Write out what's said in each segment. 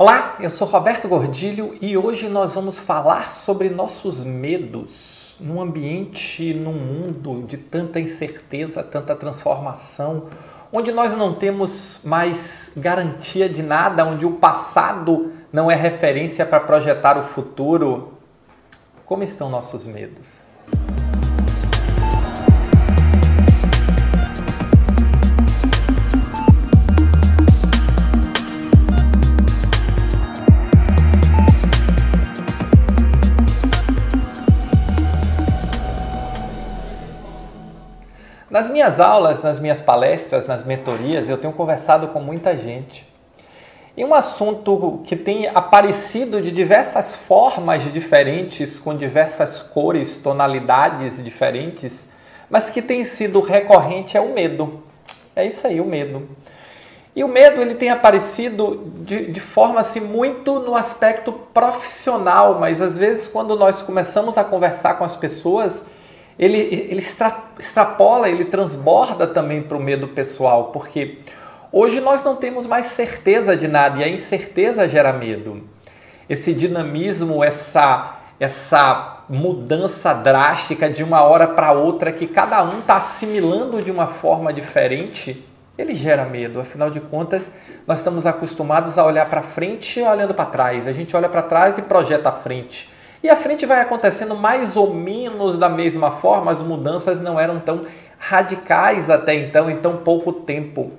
Olá, eu sou Roberto Gordilho e hoje nós vamos falar sobre nossos medos num ambiente, num mundo de tanta incerteza, tanta transformação, onde nós não temos mais garantia de nada, onde o passado não é referência para projetar o futuro. Como estão nossos medos? Nas minhas aulas, nas minhas palestras, nas mentorias, eu tenho conversado com muita gente. E um assunto que tem aparecido de diversas formas diferentes, com diversas cores, tonalidades diferentes, mas que tem sido recorrente é o medo. É isso aí, o medo. E o medo ele tem aparecido de, de forma assim, muito no aspecto profissional, mas às vezes quando nós começamos a conversar com as pessoas, ele, ele extrapola, ele transborda também para o medo pessoal, porque hoje nós não temos mais certeza de nada e a incerteza gera medo. Esse dinamismo, essa, essa mudança drástica de uma hora para outra que cada um está assimilando de uma forma diferente, ele gera medo. Afinal de contas, nós estamos acostumados a olhar para frente olhando para trás. A gente olha para trás e projeta a frente. E a frente vai acontecendo mais ou menos da mesma forma, as mudanças não eram tão radicais até então, em tão pouco tempo.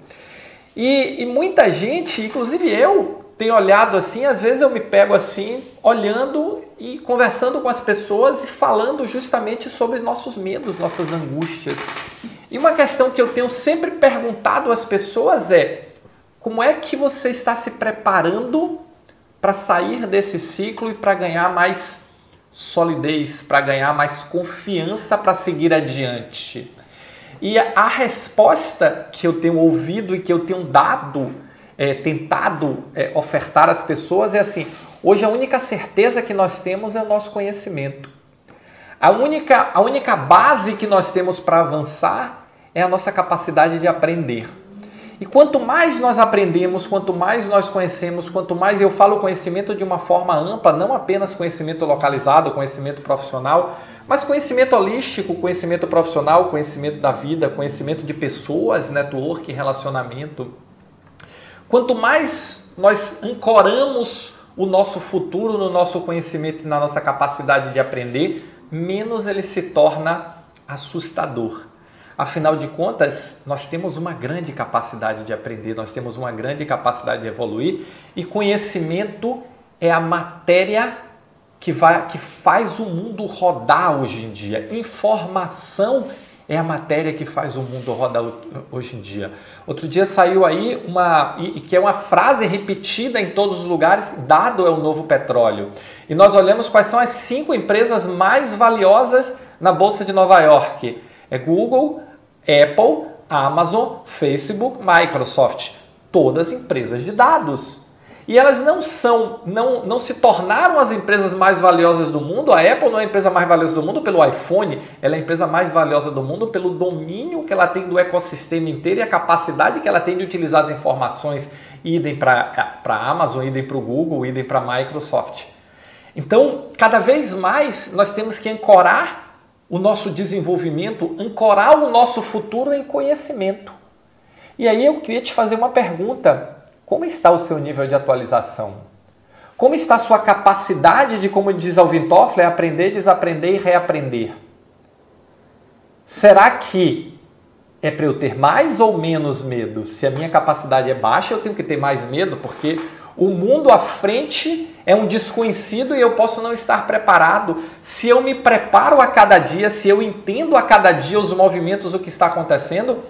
E, e muita gente, inclusive eu, tem olhado assim, às vezes eu me pego assim, olhando e conversando com as pessoas e falando justamente sobre nossos medos, nossas angústias. E uma questão que eu tenho sempre perguntado às pessoas é: como é que você está se preparando para sair desse ciclo e para ganhar mais solidez, para ganhar mais confiança para seguir adiante. E a resposta que eu tenho ouvido e que eu tenho dado, é, tentado é, ofertar às pessoas é assim: hoje a única certeza que nós temos é o nosso conhecimento. A única, a única base que nós temos para avançar é a nossa capacidade de aprender. E quanto mais nós aprendemos, quanto mais nós conhecemos, quanto mais eu falo conhecimento de uma forma ampla, não apenas conhecimento localizado, conhecimento profissional, mas conhecimento holístico, conhecimento profissional, conhecimento da vida, conhecimento de pessoas, network, relacionamento. Quanto mais nós ancoramos o nosso futuro no nosso conhecimento e na nossa capacidade de aprender, menos ele se torna assustador. Afinal de contas, nós temos uma grande capacidade de aprender, nós temos uma grande capacidade de evoluir e conhecimento é a matéria que, vai, que faz o mundo rodar hoje em dia. Informação é a matéria que faz o mundo rodar hoje em dia. Outro dia saiu aí uma, e que é uma frase repetida em todos os lugares: dado é o novo petróleo. E nós olhamos quais são as cinco empresas mais valiosas na Bolsa de Nova York. É Google, Apple, Amazon, Facebook, Microsoft, todas empresas de dados. E elas não são, não, não se tornaram as empresas mais valiosas do mundo. A Apple não é a empresa mais valiosa do mundo pelo iPhone, ela é a empresa mais valiosa do mundo pelo domínio que ela tem do ecossistema inteiro e a capacidade que ela tem de utilizar as informações, idem para a Amazon, idem para o Google, idem para a Microsoft. Então, cada vez mais nós temos que ancorar o nosso desenvolvimento, ancorar o nosso futuro em conhecimento. E aí eu queria te fazer uma pergunta: como está o seu nível de atualização? Como está a sua capacidade de, como diz Alvin Toffler, aprender, desaprender e reaprender? Será que é para eu ter mais ou menos medo? Se a minha capacidade é baixa, eu tenho que ter mais medo, porque o mundo à frente é um desconhecido e eu posso não estar preparado. Se eu me preparo a cada dia, se eu entendo a cada dia os movimentos, o que está acontecendo,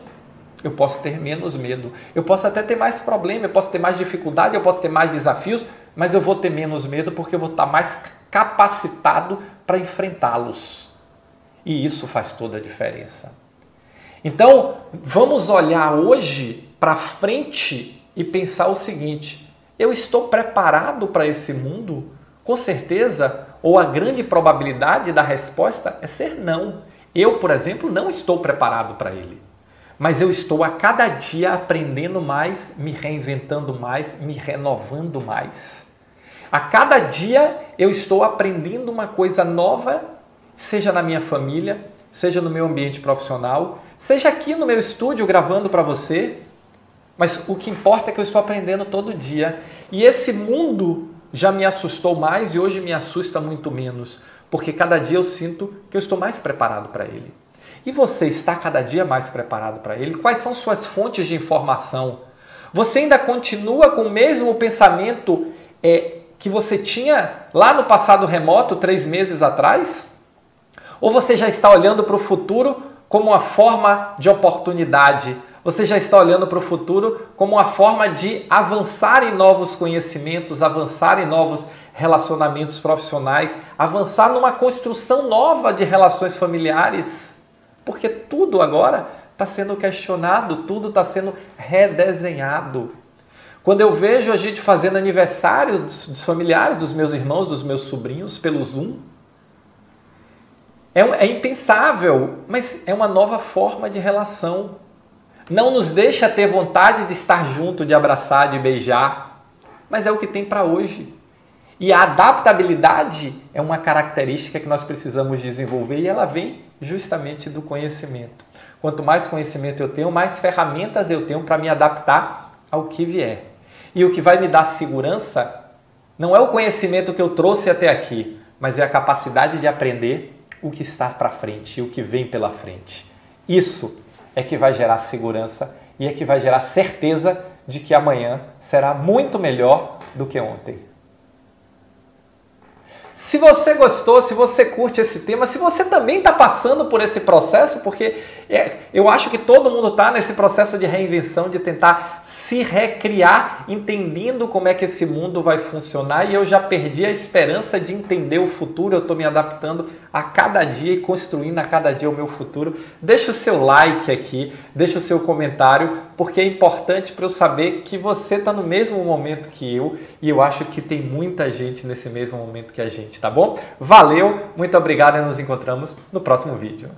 eu posso ter menos medo. Eu posso até ter mais problema, eu posso ter mais dificuldade, eu posso ter mais desafios, mas eu vou ter menos medo porque eu vou estar mais capacitado para enfrentá-los. E isso faz toda a diferença. Então, vamos olhar hoje para frente e pensar o seguinte: eu estou preparado para esse mundo? Com certeza, ou a grande probabilidade da resposta é ser não. Eu, por exemplo, não estou preparado para ele. mas eu estou a cada dia aprendendo mais, me reinventando mais, me renovando mais. A cada dia eu estou aprendendo uma coisa nova, seja na minha família, seja no meu ambiente profissional, seja aqui no meu estúdio gravando para você. Mas o que importa é que eu estou aprendendo todo dia. E esse mundo já me assustou mais e hoje me assusta muito menos, porque cada dia eu sinto que eu estou mais preparado para ele. E você está cada dia mais preparado para ele? Quais são suas fontes de informação? Você ainda continua com o mesmo pensamento é, que você tinha lá no passado remoto, três meses atrás? Ou você já está olhando para o futuro como uma forma de oportunidade? Você já está olhando para o futuro como uma forma de avançar em novos conhecimentos, avançar em novos relacionamentos profissionais, avançar numa construção nova de relações familiares? Porque tudo agora está sendo questionado, tudo está sendo redesenhado. Quando eu vejo a gente fazendo aniversário dos, dos familiares, dos meus irmãos, dos meus sobrinhos pelo Zoom, é, é impensável, mas é uma nova forma de relação. Não nos deixa ter vontade de estar junto, de abraçar, de beijar, mas é o que tem para hoje. E a adaptabilidade é uma característica que nós precisamos desenvolver e ela vem justamente do conhecimento. Quanto mais conhecimento eu tenho, mais ferramentas eu tenho para me adaptar ao que vier. E o que vai me dar segurança não é o conhecimento que eu trouxe até aqui, mas é a capacidade de aprender o que está para frente e o que vem pela frente. Isso é que vai gerar segurança e é que vai gerar certeza de que amanhã será muito melhor do que ontem. Se você gostou, se você curte esse tema, se você também está passando por esse processo, porque é, eu acho que todo mundo está nesse processo de reinvenção, de tentar se recriar, entendendo como é que esse mundo vai funcionar, e eu já perdi a esperança de entender o futuro, eu estou me adaptando a cada dia e construindo a cada dia o meu futuro. Deixa o seu like aqui, deixa o seu comentário, porque é importante para eu saber que você está no mesmo momento que eu, e eu acho que tem muita gente nesse mesmo momento que a gente tá bom? Valeu, muito obrigado e nos encontramos no próximo vídeo.